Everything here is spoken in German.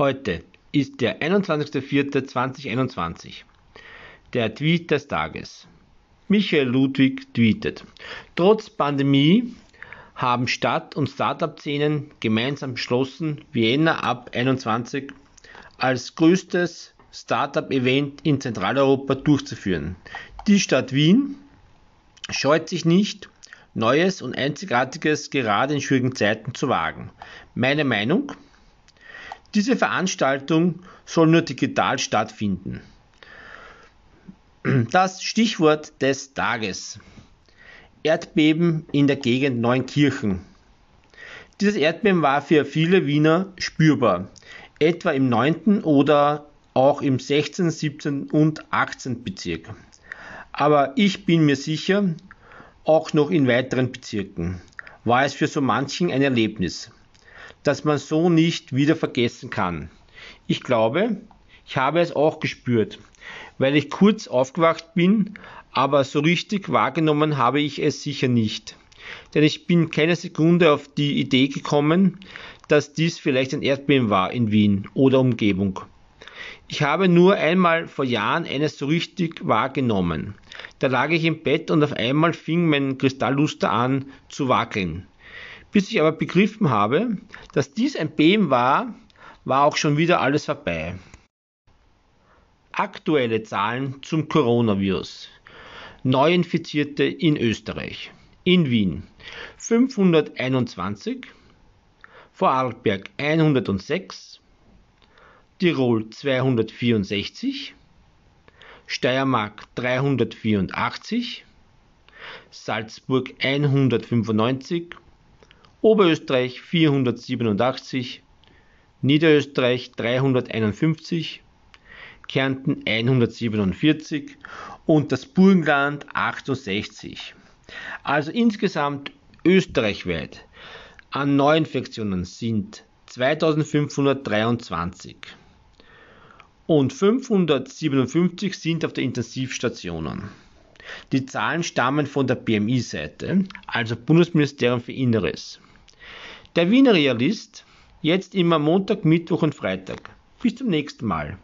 Heute ist der 21.04.2021. Der Tweet des Tages. Michael Ludwig tweetet. Trotz Pandemie haben Stadt- und Startup-Szenen gemeinsam beschlossen, Vienna ab 21 als größtes Startup-Event in Zentraleuropa durchzuführen. Die Stadt Wien scheut sich nicht, Neues und Einzigartiges gerade in schwierigen Zeiten zu wagen. Meine Meinung? Diese Veranstaltung soll nur digital stattfinden. Das Stichwort des Tages. Erdbeben in der Gegend Neunkirchen. Dieses Erdbeben war für viele Wiener spürbar, etwa im 9. oder auch im 16., 17. und 18. Bezirk. Aber ich bin mir sicher, auch noch in weiteren Bezirken war es für so manchen ein Erlebnis das man so nicht wieder vergessen kann. Ich glaube, ich habe es auch gespürt, weil ich kurz aufgewacht bin, aber so richtig wahrgenommen habe ich es sicher nicht. Denn ich bin keine Sekunde auf die Idee gekommen, dass dies vielleicht ein Erdbeben war in Wien oder Umgebung. Ich habe nur einmal vor Jahren eines so richtig wahrgenommen. Da lag ich im Bett und auf einmal fing mein Kristallluster an zu wackeln. Bis ich aber begriffen habe, dass dies ein Beben war, war auch schon wieder alles vorbei. Aktuelle Zahlen zum Coronavirus. Neuinfizierte in Österreich. In Wien 521, Vorarlberg 106, Tirol 264, Steiermark 384, Salzburg 195, Oberösterreich 487, Niederösterreich 351, Kärnten 147 und das Burgenland 68. Also insgesamt österreichweit an Neuinfektionen sind 2523 und 557 sind auf der Intensivstationen. Die Zahlen stammen von der BMI-Seite, also Bundesministerium für Inneres. Der Wiener Realist, jetzt immer Montag, Mittwoch und Freitag. Bis zum nächsten Mal.